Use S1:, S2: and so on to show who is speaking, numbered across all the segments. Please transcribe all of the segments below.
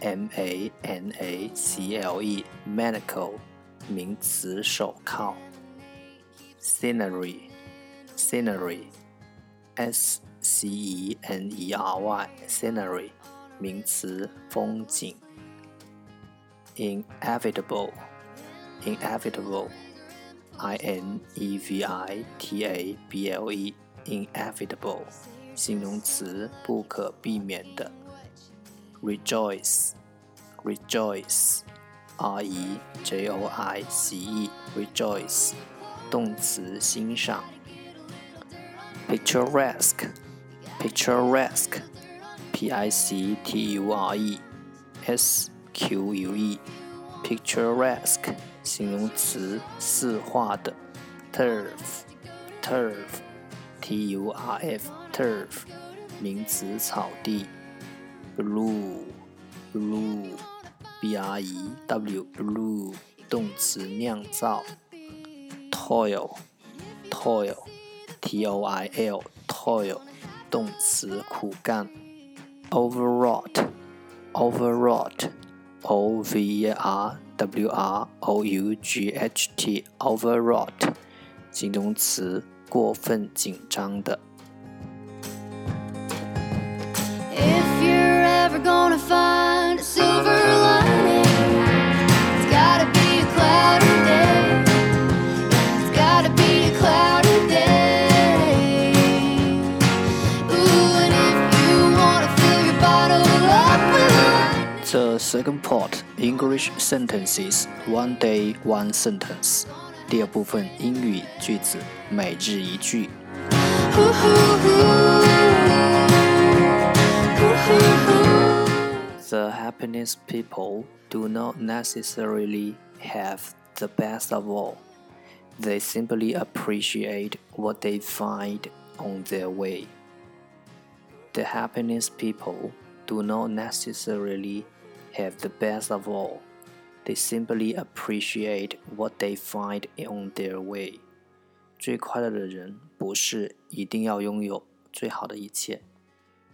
S1: m a n a c l e, medical, 名词，手铐。Scenery, scenery. S C E N E R Y scenery 名词风景。Inevitable inevitable I N E V I T A B L E inevitable 形容词不可避免的。Rejoice rejoice R E J O I C E rejoice 动词欣赏。picturesque, picturesque, p i c t u r e s q u e, picturesque 形容词，四画的。turf, turf, t u r f, turf 名词，草地。 Brew, brew, b r e w, brew 动词，酿造。toil, toil toil toil 动词苦干，overwrought overwrought o v r w r o u g h t overwrought 形容词过分紧张的。ever gonna find a silver lining The second part English sentences one day one sentence. 第二部分英语句子每日一句。The happiness people do not necessarily have the best of all. They simply appreciate what they find on their way. The happiness people do not necessarily have the best of all. They simply appreciate what they find on their way. 最快乐的人不是一定要拥有最好的一切，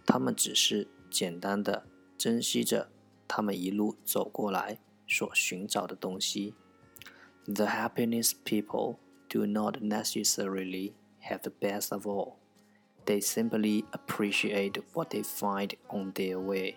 S1: 他们只是简单的珍惜着 他们一路走过来所寻找的东西。The happiness people do not necessarily have the best of all. They simply appreciate what they find on their way.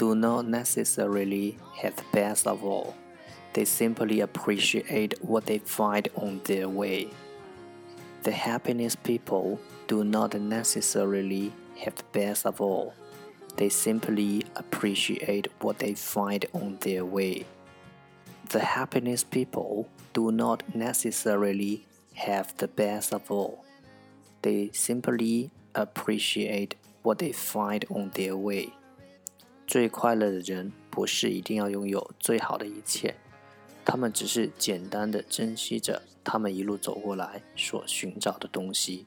S1: do not necessarily have the best of all. They simply appreciate what they find on their way. The happiness people do not necessarily have the best of all. They simply appreciate what they find on their way. The happiness people do not necessarily have the best of all. They simply appreciate what they find on their way. 最快乐的人不是一定要拥有最好的一切，他们只是简单的珍惜着他们一路走过来所寻找的东西。